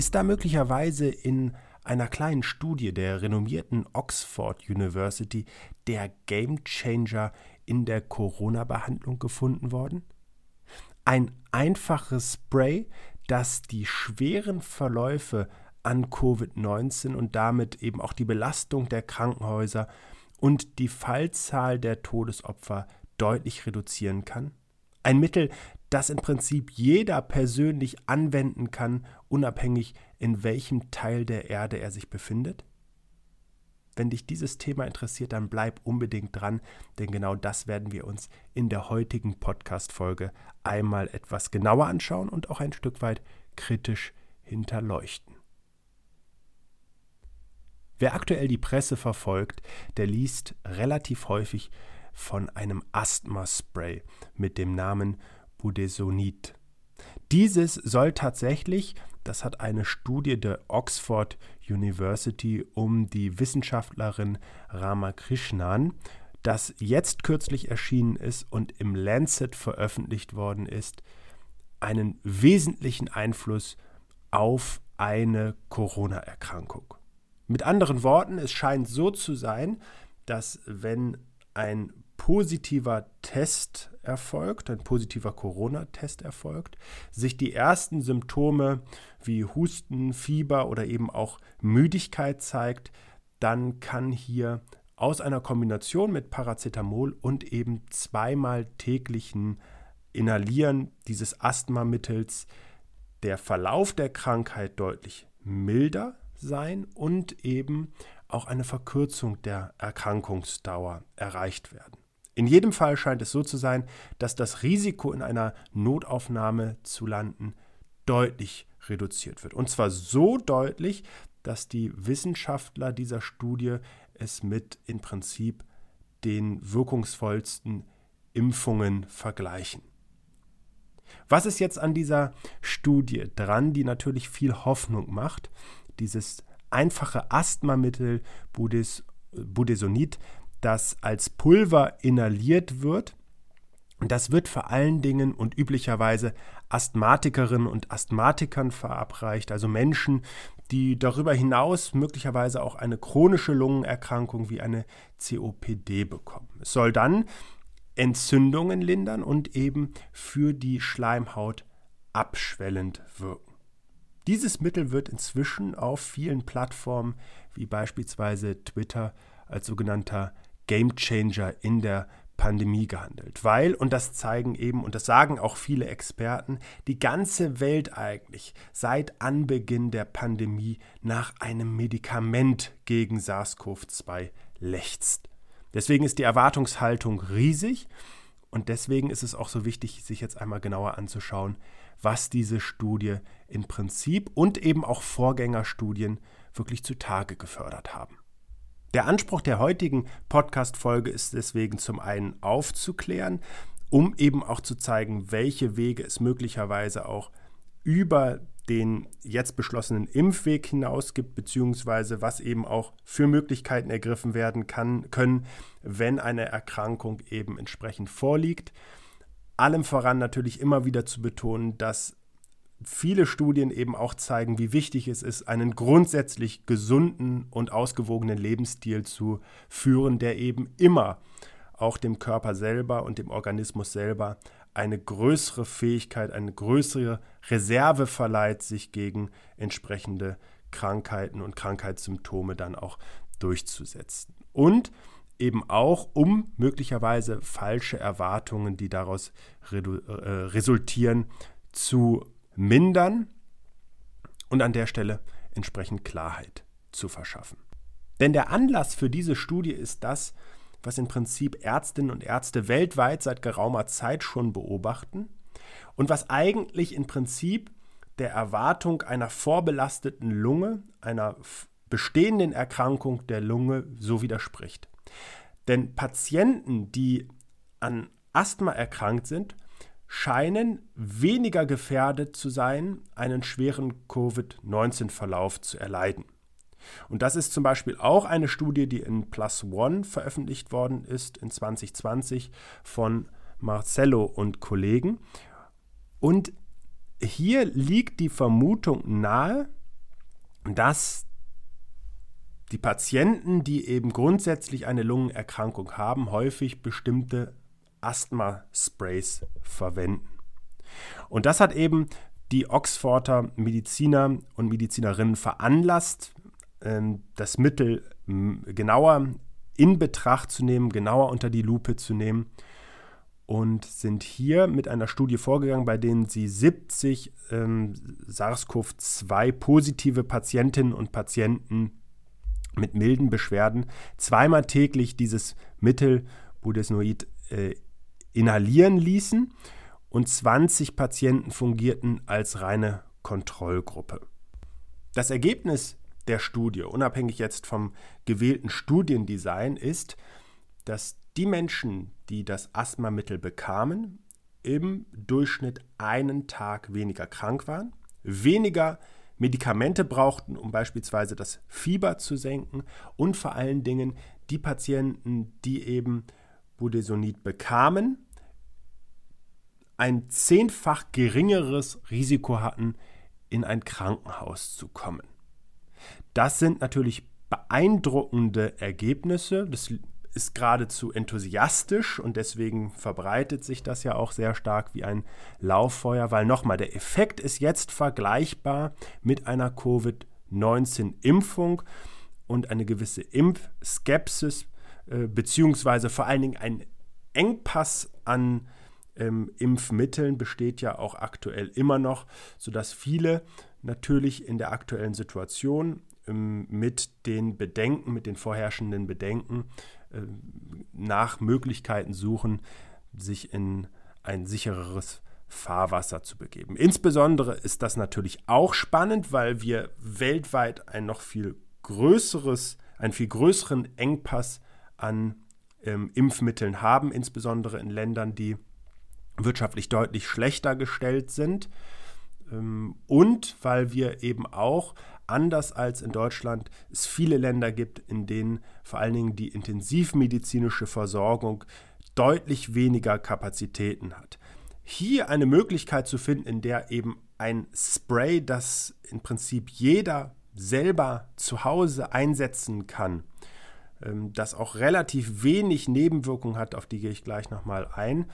Ist da möglicherweise in einer kleinen Studie der renommierten Oxford University der Gamechanger in der Corona-Behandlung gefunden worden? Ein einfaches Spray, das die schweren Verläufe an Covid-19 und damit eben auch die Belastung der Krankenhäuser und die Fallzahl der Todesopfer deutlich reduzieren kann? Ein Mittel, das im Prinzip jeder persönlich anwenden kann, unabhängig in welchem Teil der Erde er sich befindet? Wenn dich dieses Thema interessiert, dann bleib unbedingt dran, denn genau das werden wir uns in der heutigen Podcast-Folge einmal etwas genauer anschauen und auch ein Stück weit kritisch hinterleuchten. Wer aktuell die Presse verfolgt, der liest relativ häufig von einem Asthma-Spray mit dem Namen Budesonid. Dieses soll tatsächlich, das hat eine Studie der Oxford University um die Wissenschaftlerin Ramakrishnan, das jetzt kürzlich erschienen ist und im Lancet veröffentlicht worden ist, einen wesentlichen Einfluss auf eine Corona-Erkrankung. Mit anderen Worten, es scheint so zu sein, dass wenn ein positiver Test erfolgt, ein positiver Corona-Test erfolgt, sich die ersten Symptome wie Husten, Fieber oder eben auch Müdigkeit zeigt, dann kann hier aus einer Kombination mit Paracetamol und eben zweimal täglichen Inhalieren dieses Asthmamittels der Verlauf der Krankheit deutlich milder sein und eben auch eine Verkürzung der Erkrankungsdauer erreicht werden. In jedem Fall scheint es so zu sein, dass das Risiko in einer Notaufnahme zu landen deutlich reduziert wird. Und zwar so deutlich, dass die Wissenschaftler dieser Studie es mit im Prinzip den wirkungsvollsten Impfungen vergleichen. Was ist jetzt an dieser Studie dran, die natürlich viel Hoffnung macht? Dieses einfache Asthmamittel Budes, Budesonid, das als Pulver inhaliert wird. Das wird vor allen Dingen und üblicherweise Asthmatikerinnen und Asthmatikern verabreicht, also Menschen, die darüber hinaus möglicherweise auch eine chronische Lungenerkrankung wie eine COPD bekommen. Es soll dann Entzündungen lindern und eben für die Schleimhaut abschwellend wirken. Dieses Mittel wird inzwischen auf vielen Plattformen wie beispielsweise Twitter als sogenannter Game Changer in der Pandemie gehandelt, weil, und das zeigen eben, und das sagen auch viele Experten, die ganze Welt eigentlich seit Anbeginn der Pandemie nach einem Medikament gegen SARS-CoV-2 lechzt. Deswegen ist die Erwartungshaltung riesig und deswegen ist es auch so wichtig, sich jetzt einmal genauer anzuschauen, was diese Studie im Prinzip und eben auch Vorgängerstudien wirklich zutage gefördert haben. Der Anspruch der heutigen Podcast-Folge ist deswegen zum einen aufzuklären, um eben auch zu zeigen, welche Wege es möglicherweise auch über den jetzt beschlossenen Impfweg hinaus gibt, beziehungsweise was eben auch für Möglichkeiten ergriffen werden kann, können, wenn eine Erkrankung eben entsprechend vorliegt. Allem voran natürlich immer wieder zu betonen, dass viele Studien eben auch zeigen, wie wichtig es ist, einen grundsätzlich gesunden und ausgewogenen Lebensstil zu führen, der eben immer auch dem Körper selber und dem Organismus selber eine größere Fähigkeit, eine größere Reserve verleiht, sich gegen entsprechende Krankheiten und Krankheitssymptome dann auch durchzusetzen. Und eben auch, um möglicherweise falsche Erwartungen, die daraus äh, resultieren, zu mindern und an der Stelle entsprechend Klarheit zu verschaffen. Denn der Anlass für diese Studie ist das, was im Prinzip Ärztinnen und Ärzte weltweit seit geraumer Zeit schon beobachten und was eigentlich im Prinzip der Erwartung einer vorbelasteten Lunge, einer bestehenden Erkrankung der Lunge so widerspricht. Denn Patienten, die an Asthma erkrankt sind, scheinen weniger gefährdet zu sein, einen schweren Covid-19-Verlauf zu erleiden. Und das ist zum Beispiel auch eine Studie, die in Plus One veröffentlicht worden ist in 2020 von Marcello und Kollegen. Und hier liegt die Vermutung nahe, dass die Patienten, die eben grundsätzlich eine Lungenerkrankung haben, häufig bestimmte Asthma-Sprays verwenden. Und das hat eben die Oxforder Mediziner und Medizinerinnen veranlasst, ähm, das Mittel genauer in Betracht zu nehmen, genauer unter die Lupe zu nehmen und sind hier mit einer Studie vorgegangen, bei denen sie 70 ähm, SARS-CoV-2 positive Patientinnen und Patienten mit milden Beschwerden zweimal täglich dieses Mittel Budesnoid äh, inhalieren ließen und 20 Patienten fungierten als reine Kontrollgruppe. Das Ergebnis der Studie, unabhängig jetzt vom gewählten Studiendesign, ist, dass die Menschen, die das Asthmamittel bekamen, im Durchschnitt einen Tag weniger krank waren, weniger Medikamente brauchten, um beispielsweise das Fieber zu senken und vor allen Dingen die Patienten, die eben Budesonid bekamen, ein zehnfach geringeres Risiko hatten, in ein Krankenhaus zu kommen. Das sind natürlich beeindruckende Ergebnisse. Das ist geradezu enthusiastisch und deswegen verbreitet sich das ja auch sehr stark wie ein Lauffeuer, weil nochmal, der Effekt ist jetzt vergleichbar mit einer Covid-19-Impfung und eine gewisse Impfskepsis, äh, beziehungsweise vor allen Dingen ein Engpass an ähm, Impfmitteln besteht ja auch aktuell immer noch, sodass viele natürlich in der aktuellen Situation ähm, mit den Bedenken, mit den vorherrschenden Bedenken äh, nach Möglichkeiten suchen, sich in ein sichereres Fahrwasser zu begeben. Insbesondere ist das natürlich auch spannend, weil wir weltweit ein noch viel größeres, einen viel größeren Engpass an ähm, Impfmitteln haben, insbesondere in Ländern, die wirtschaftlich deutlich schlechter gestellt sind. Ähm, und weil wir eben auch, anders als in Deutschland, es viele Länder gibt, in denen vor allen Dingen die intensivmedizinische Versorgung deutlich weniger Kapazitäten hat. Hier eine Möglichkeit zu finden, in der eben ein Spray, das im Prinzip jeder selber zu Hause einsetzen kann, das auch relativ wenig Nebenwirkungen hat, auf die gehe ich gleich nochmal ein,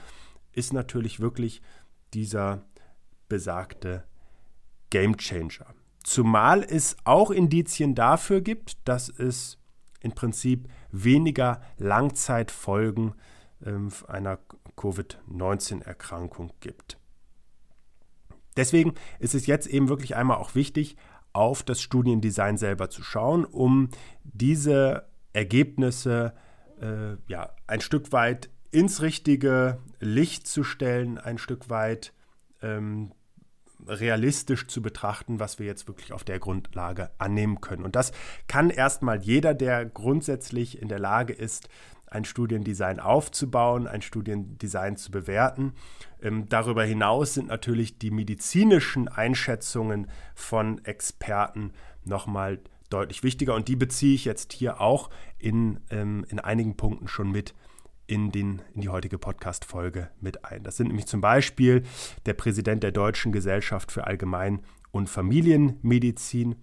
ist natürlich wirklich dieser besagte Game Changer. Zumal es auch Indizien dafür gibt, dass es im Prinzip weniger Langzeitfolgen ähm, einer Covid-19-Erkrankung gibt. Deswegen ist es jetzt eben wirklich einmal auch wichtig, auf das Studiendesign selber zu schauen, um diese Ergebnisse äh, ja, ein Stück weit ins richtige Licht zu stellen, ein Stück weit ähm, realistisch zu betrachten, was wir jetzt wirklich auf der Grundlage annehmen können. Und das kann erstmal jeder, der grundsätzlich in der Lage ist, ein Studiendesign aufzubauen, ein Studiendesign zu bewerten. Ähm, darüber hinaus sind natürlich die medizinischen Einschätzungen von Experten nochmal deutlich wichtiger und die beziehe ich jetzt hier auch in, ähm, in einigen Punkten schon mit in, den, in die heutige Podcast-Folge mit ein. Das sind nämlich zum Beispiel der Präsident der Deutschen Gesellschaft für Allgemein- und Familienmedizin,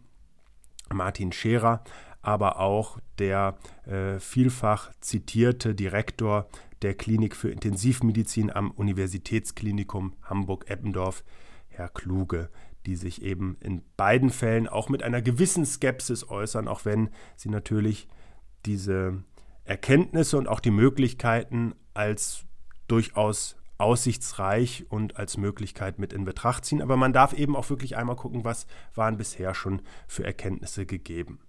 Martin Scherer, aber auch der äh, vielfach zitierte Direktor der Klinik für Intensivmedizin am Universitätsklinikum Hamburg-Eppendorf, Herr Kluge, die sich eben in beiden Fällen auch mit einer gewissen Skepsis äußern, auch wenn sie natürlich diese Erkenntnisse und auch die Möglichkeiten als durchaus aussichtsreich und als Möglichkeit mit in Betracht ziehen. Aber man darf eben auch wirklich einmal gucken, was waren bisher schon für Erkenntnisse gegeben.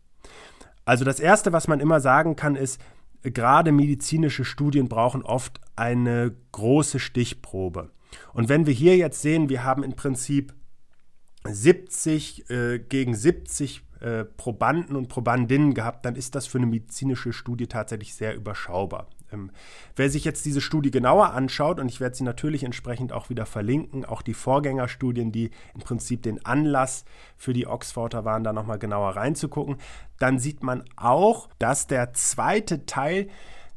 Also das Erste, was man immer sagen kann, ist, gerade medizinische Studien brauchen oft eine große Stichprobe. Und wenn wir hier jetzt sehen, wir haben im Prinzip 70 äh, gegen 70 äh, Probanden und Probandinnen gehabt, dann ist das für eine medizinische Studie tatsächlich sehr überschaubar. Ähm, wer sich jetzt diese Studie genauer anschaut, und ich werde sie natürlich entsprechend auch wieder verlinken, auch die Vorgängerstudien, die im Prinzip den Anlass für die Oxforder waren, da nochmal genauer reinzugucken, dann sieht man auch, dass der zweite Teil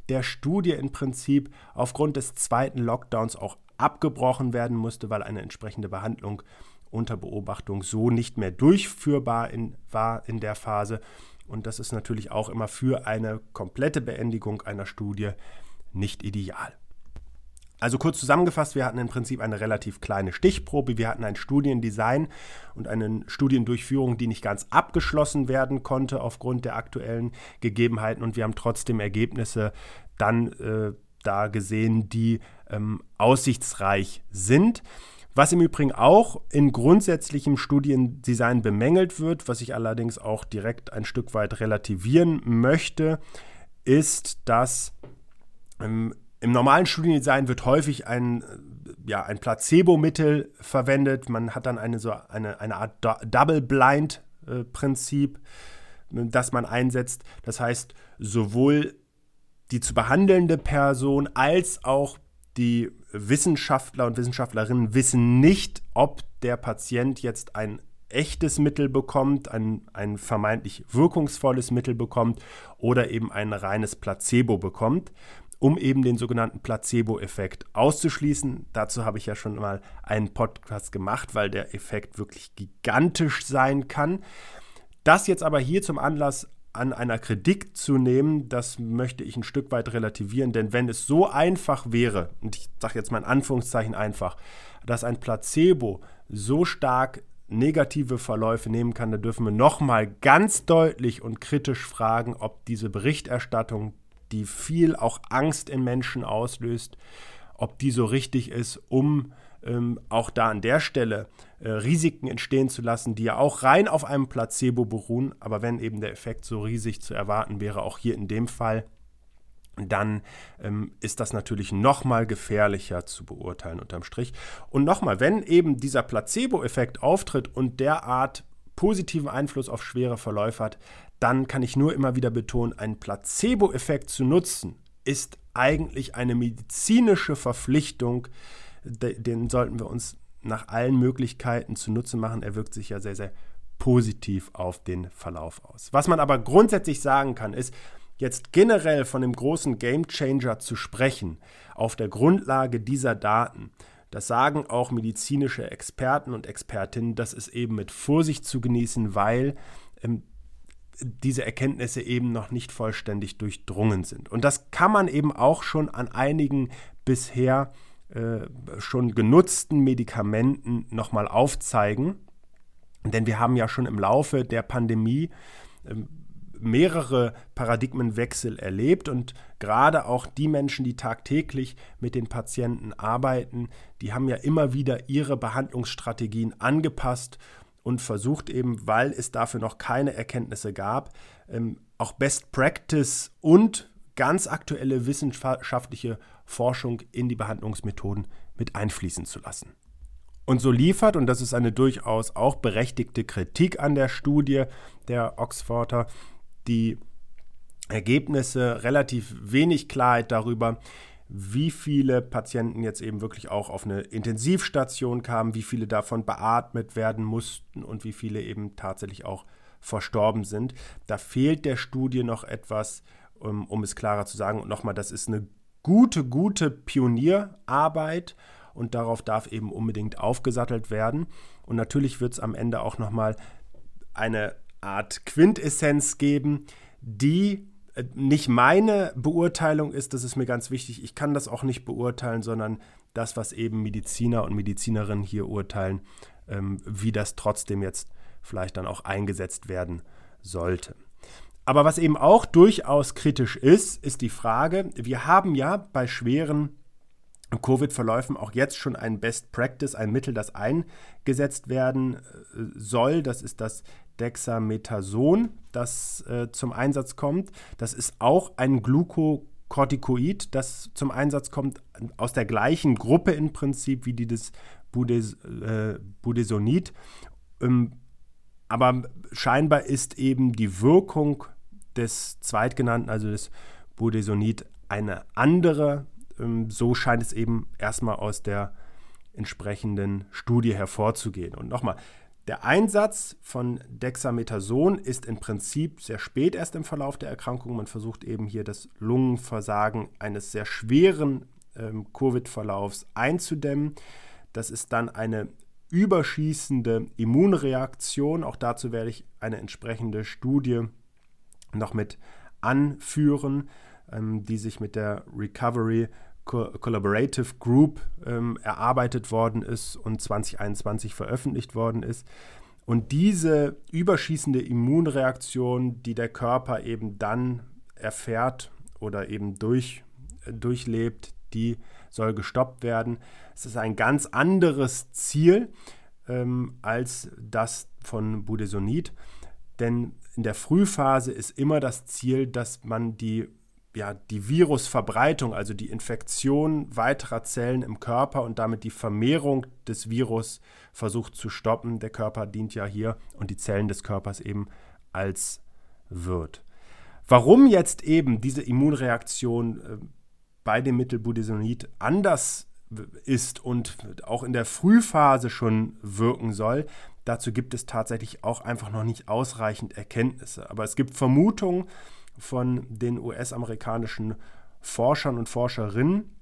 der Studie im Prinzip aufgrund des zweiten Lockdowns auch abgebrochen werden musste, weil eine entsprechende Behandlung unter Beobachtung so nicht mehr durchführbar in, war in der Phase. Und das ist natürlich auch immer für eine komplette Beendigung einer Studie nicht ideal. Also kurz zusammengefasst, wir hatten im Prinzip eine relativ kleine Stichprobe. Wir hatten ein Studiendesign und eine Studiendurchführung, die nicht ganz abgeschlossen werden konnte aufgrund der aktuellen Gegebenheiten. Und wir haben trotzdem Ergebnisse dann äh, da gesehen, die ähm, aussichtsreich sind. Was im Übrigen auch in grundsätzlichem Studiendesign bemängelt wird, was ich allerdings auch direkt ein Stück weit relativieren möchte, ist, dass ähm, im normalen Studiendesign wird häufig ein, ja, ein Placebo-Mittel verwendet. Man hat dann eine, so eine, eine Art Double-Blind-Prinzip, das man einsetzt. Das heißt, sowohl die zu behandelnde Person als auch die Wissenschaftler und Wissenschaftlerinnen wissen nicht, ob der Patient jetzt ein echtes Mittel bekommt, ein, ein vermeintlich wirkungsvolles Mittel bekommt oder eben ein reines Placebo bekommt um eben den sogenannten Placebo-Effekt auszuschließen. Dazu habe ich ja schon mal einen Podcast gemacht, weil der Effekt wirklich gigantisch sein kann. Das jetzt aber hier zum Anlass an einer Kritik zu nehmen, das möchte ich ein Stück weit relativieren, denn wenn es so einfach wäre, und ich sage jetzt mal in Anführungszeichen einfach, dass ein Placebo so stark negative Verläufe nehmen kann, dann dürfen wir nochmal ganz deutlich und kritisch fragen, ob diese Berichterstattung die viel auch Angst in Menschen auslöst, ob die so richtig ist, um ähm, auch da an der Stelle äh, Risiken entstehen zu lassen, die ja auch rein auf einem Placebo beruhen. Aber wenn eben der Effekt so riesig zu erwarten wäre, auch hier in dem Fall, dann ähm, ist das natürlich nochmal gefährlicher zu beurteilen unterm Strich. Und nochmal, wenn eben dieser Placebo-Effekt auftritt und derart positiven Einfluss auf schwere Verläufe hat, dann kann ich nur immer wieder betonen, einen Placebo-Effekt zu nutzen, ist eigentlich eine medizinische Verpflichtung. Den sollten wir uns nach allen Möglichkeiten zunutze machen. Er wirkt sich ja sehr, sehr positiv auf den Verlauf aus. Was man aber grundsätzlich sagen kann, ist, jetzt generell von dem großen Game Changer zu sprechen, auf der Grundlage dieser Daten, das sagen auch medizinische Experten und Expertinnen, das ist eben mit Vorsicht zu genießen, weil ähm, diese Erkenntnisse eben noch nicht vollständig durchdrungen sind. Und das kann man eben auch schon an einigen bisher äh, schon genutzten Medikamenten nochmal aufzeigen. Denn wir haben ja schon im Laufe der Pandemie äh, mehrere Paradigmenwechsel erlebt und gerade auch die Menschen, die tagtäglich mit den Patienten arbeiten, die haben ja immer wieder ihre Behandlungsstrategien angepasst und versucht eben, weil es dafür noch keine Erkenntnisse gab, ähm, auch Best Practice und ganz aktuelle wissenschaftliche Forschung in die Behandlungsmethoden mit einfließen zu lassen. Und so liefert, und das ist eine durchaus auch berechtigte Kritik an der Studie der Oxforder, die Ergebnisse relativ wenig Klarheit darüber, wie viele Patienten jetzt eben wirklich auch auf eine Intensivstation kamen, wie viele davon beatmet werden mussten und wie viele eben tatsächlich auch verstorben sind. Da fehlt der Studie noch etwas, um, um es klarer zu sagen. Und nochmal, das ist eine gute, gute Pionierarbeit und darauf darf eben unbedingt aufgesattelt werden. Und natürlich wird es am Ende auch nochmal eine Art Quintessenz geben, die äh, nicht meine Beurteilung ist, das ist mir ganz wichtig. Ich kann das auch nicht beurteilen, sondern das, was eben Mediziner und Medizinerinnen hier urteilen, ähm, wie das trotzdem jetzt vielleicht dann auch eingesetzt werden sollte. Aber was eben auch durchaus kritisch ist, ist die Frage, wir haben ja bei schweren Covid-Verläufen auch jetzt schon ein Best Practice, ein Mittel, das eingesetzt werden äh, soll. Das ist das Dexamethason, das äh, zum Einsatz kommt. Das ist auch ein Glucocorticoid, das zum Einsatz kommt, aus der gleichen Gruppe im Prinzip wie die des Budes, äh, Budesonid. Ähm, aber scheinbar ist eben die Wirkung des zweitgenannten, also des Budesonid, eine andere. Ähm, so scheint es eben erstmal aus der entsprechenden Studie hervorzugehen. Und nochmal, der Einsatz von Dexamethason ist im Prinzip sehr spät erst im Verlauf der Erkrankung. Man versucht eben hier das Lungenversagen eines sehr schweren ähm, Covid-Verlaufs einzudämmen. Das ist dann eine überschießende Immunreaktion. Auch dazu werde ich eine entsprechende Studie noch mit anführen, ähm, die sich mit der Recovery Collaborative Group ähm, erarbeitet worden ist und 2021 veröffentlicht worden ist. Und diese überschießende Immunreaktion, die der Körper eben dann erfährt oder eben durch, äh, durchlebt, die soll gestoppt werden. Es ist ein ganz anderes Ziel ähm, als das von Budesonid, denn in der Frühphase ist immer das Ziel, dass man die, ja, die Virusverbreitung, also die Infektion weiterer Zellen im Körper und damit die Vermehrung des Virus versucht zu stoppen. Der Körper dient ja hier und die Zellen des Körpers eben als Wirt. Warum jetzt eben diese Immunreaktion äh, bei dem Mittel Budesonid anders ist und auch in der Frühphase schon wirken soll, dazu gibt es tatsächlich auch einfach noch nicht ausreichend Erkenntnisse. Aber es gibt Vermutungen von den US-amerikanischen Forschern und Forscherinnen,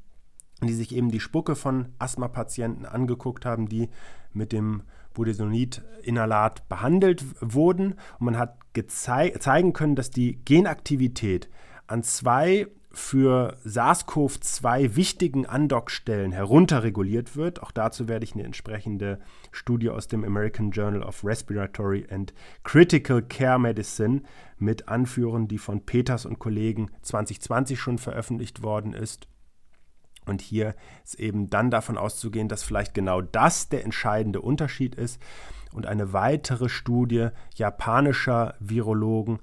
die sich eben die Spucke von Asthma-Patienten angeguckt haben, die mit dem Budesonid-Inhalat behandelt wurden. Und man hat zeigen können, dass die Genaktivität an zwei für SARS-CoV-2 wichtigen Andockstellen herunterreguliert wird. Auch dazu werde ich eine entsprechende Studie aus dem American Journal of Respiratory and Critical Care Medicine mit anführen, die von Peters und Kollegen 2020 schon veröffentlicht worden ist. Und hier ist eben dann davon auszugehen, dass vielleicht genau das der entscheidende Unterschied ist. Und eine weitere Studie japanischer Virologen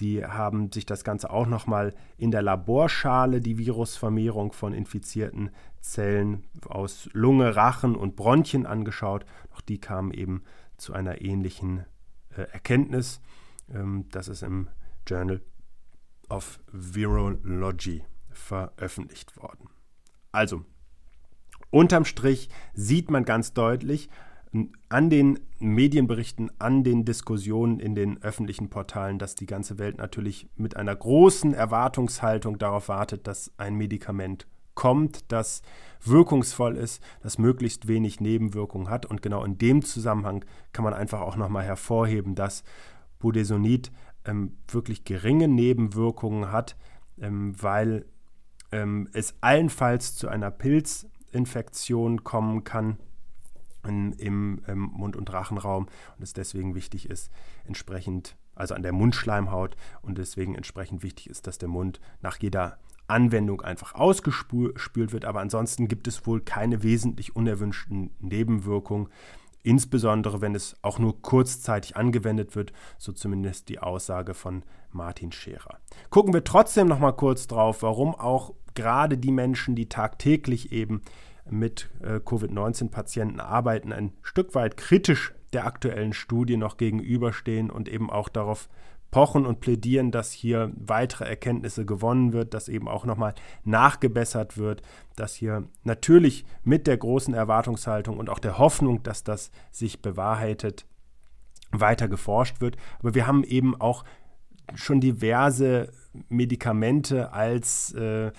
die haben sich das Ganze auch nochmal in der Laborschale, die Virusvermehrung von infizierten Zellen aus Lunge, Rachen und Bronchien angeschaut. Auch die kamen eben zu einer ähnlichen äh, Erkenntnis. Ähm, das ist im Journal of Virology veröffentlicht worden. Also, unterm Strich sieht man ganz deutlich, an den Medienberichten, an den Diskussionen in den öffentlichen Portalen, dass die ganze Welt natürlich mit einer großen Erwartungshaltung darauf wartet, dass ein Medikament kommt, das wirkungsvoll ist, das möglichst wenig Nebenwirkungen hat. Und genau in dem Zusammenhang kann man einfach auch nochmal hervorheben, dass Budesonid ähm, wirklich geringe Nebenwirkungen hat, ähm, weil ähm, es allenfalls zu einer Pilzinfektion kommen kann in, im, im Mund- und Rachenraum und es deswegen wichtig ist, entsprechend, also an der Mundschleimhaut und deswegen entsprechend wichtig ist, dass der Mund nach jeder Anwendung einfach ausgespült wird. Aber ansonsten gibt es wohl keine wesentlich unerwünschten Nebenwirkungen, insbesondere wenn es auch nur kurzzeitig angewendet wird, so zumindest die Aussage von Martin Scherer. Gucken wir trotzdem noch mal kurz drauf, warum auch gerade die Menschen, die tagtäglich eben mit äh, Covid-19-Patienten arbeiten, ein Stück weit kritisch der aktuellen Studie noch gegenüberstehen und eben auch darauf pochen und plädieren, dass hier weitere Erkenntnisse gewonnen wird, dass eben auch nochmal nachgebessert wird, dass hier natürlich mit der großen Erwartungshaltung und auch der Hoffnung, dass das sich bewahrheitet, weiter geforscht wird. Aber wir haben eben auch schon diverse Medikamente als äh,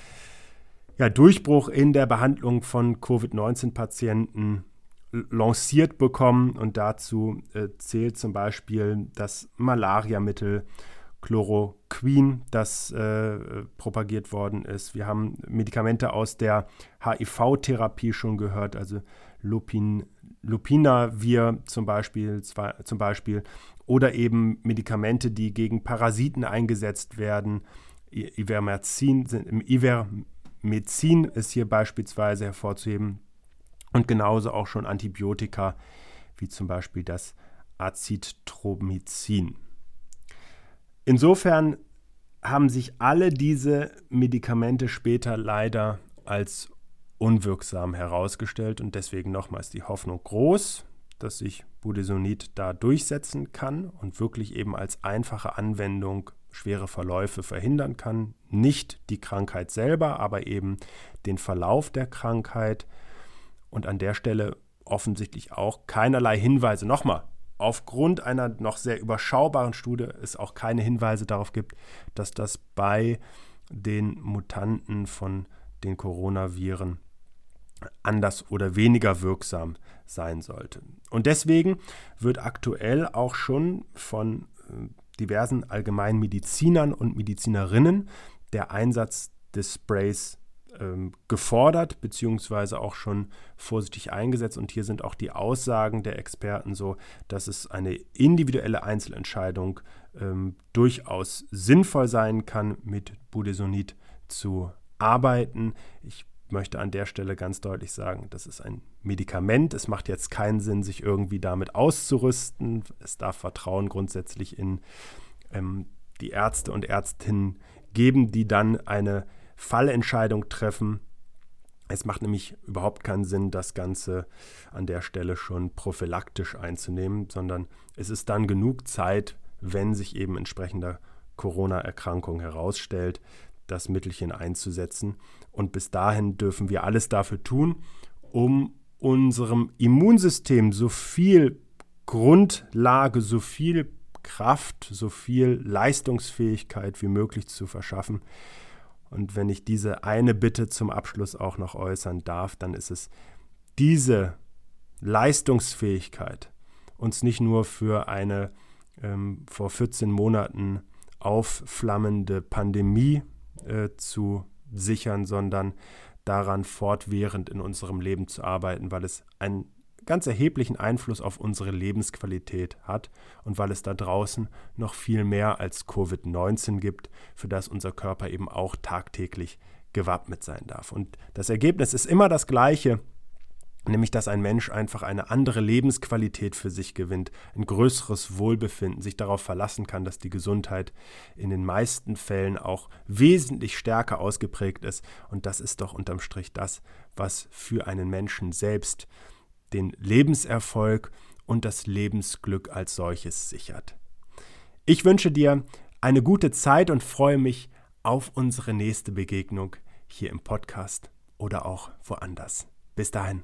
ja, Durchbruch in der Behandlung von Covid-19-Patienten lanciert bekommen. Und dazu äh, zählt zum Beispiel das Malariamittel Chloroquin, das äh, propagiert worden ist. Wir haben Medikamente aus der HIV-Therapie schon gehört, also Lupin, Lupinavir zum Beispiel, zum Beispiel, oder eben Medikamente, die gegen Parasiten eingesetzt werden. Ivermectin, im Iver Medizin ist hier beispielsweise hervorzuheben und genauso auch schon Antibiotika wie zum Beispiel das Azithromycin. Insofern haben sich alle diese Medikamente später leider als unwirksam herausgestellt und deswegen nochmals die Hoffnung groß, dass sich Budesonid da durchsetzen kann und wirklich eben als einfache Anwendung schwere Verläufe verhindern kann. Nicht die Krankheit selber, aber eben den Verlauf der Krankheit. Und an der Stelle offensichtlich auch keinerlei Hinweise. Nochmal, aufgrund einer noch sehr überschaubaren Studie es auch keine Hinweise darauf gibt, dass das bei den Mutanten von den Coronaviren anders oder weniger wirksam sein sollte. Und deswegen wird aktuell auch schon von äh, diversen Allgemeinmedizinern und Medizinerinnen der Einsatz des Sprays ähm, gefordert, beziehungsweise auch schon vorsichtig eingesetzt. Und hier sind auch die Aussagen der Experten so, dass es eine individuelle Einzelentscheidung ähm, durchaus sinnvoll sein kann, mit Budesonid zu arbeiten. Ich möchte an der Stelle ganz deutlich sagen, das ist ein Medikament. Es macht jetzt keinen Sinn, sich irgendwie damit auszurüsten. Es darf Vertrauen grundsätzlich in ähm, die Ärzte und Ärztinnen geben, die dann eine Fallentscheidung treffen. Es macht nämlich überhaupt keinen Sinn, das Ganze an der Stelle schon prophylaktisch einzunehmen, sondern es ist dann genug Zeit, wenn sich eben entsprechender Corona-Erkrankung herausstellt, das Mittelchen einzusetzen. Und bis dahin dürfen wir alles dafür tun, um unserem Immunsystem so viel Grundlage, so viel Kraft, so viel Leistungsfähigkeit wie möglich zu verschaffen. Und wenn ich diese eine Bitte zum Abschluss auch noch äußern darf, dann ist es diese Leistungsfähigkeit uns nicht nur für eine ähm, vor 14 Monaten aufflammende Pandemie äh, zu sichern, sondern daran fortwährend in unserem Leben zu arbeiten, weil es einen ganz erheblichen Einfluss auf unsere Lebensqualität hat und weil es da draußen noch viel mehr als Covid-19 gibt, für das unser Körper eben auch tagtäglich gewappnet sein darf. Und das Ergebnis ist immer das gleiche nämlich dass ein Mensch einfach eine andere Lebensqualität für sich gewinnt, ein größeres Wohlbefinden, sich darauf verlassen kann, dass die Gesundheit in den meisten Fällen auch wesentlich stärker ausgeprägt ist. Und das ist doch unterm Strich das, was für einen Menschen selbst den Lebenserfolg und das Lebensglück als solches sichert. Ich wünsche dir eine gute Zeit und freue mich auf unsere nächste Begegnung hier im Podcast oder auch woanders. Bis dahin.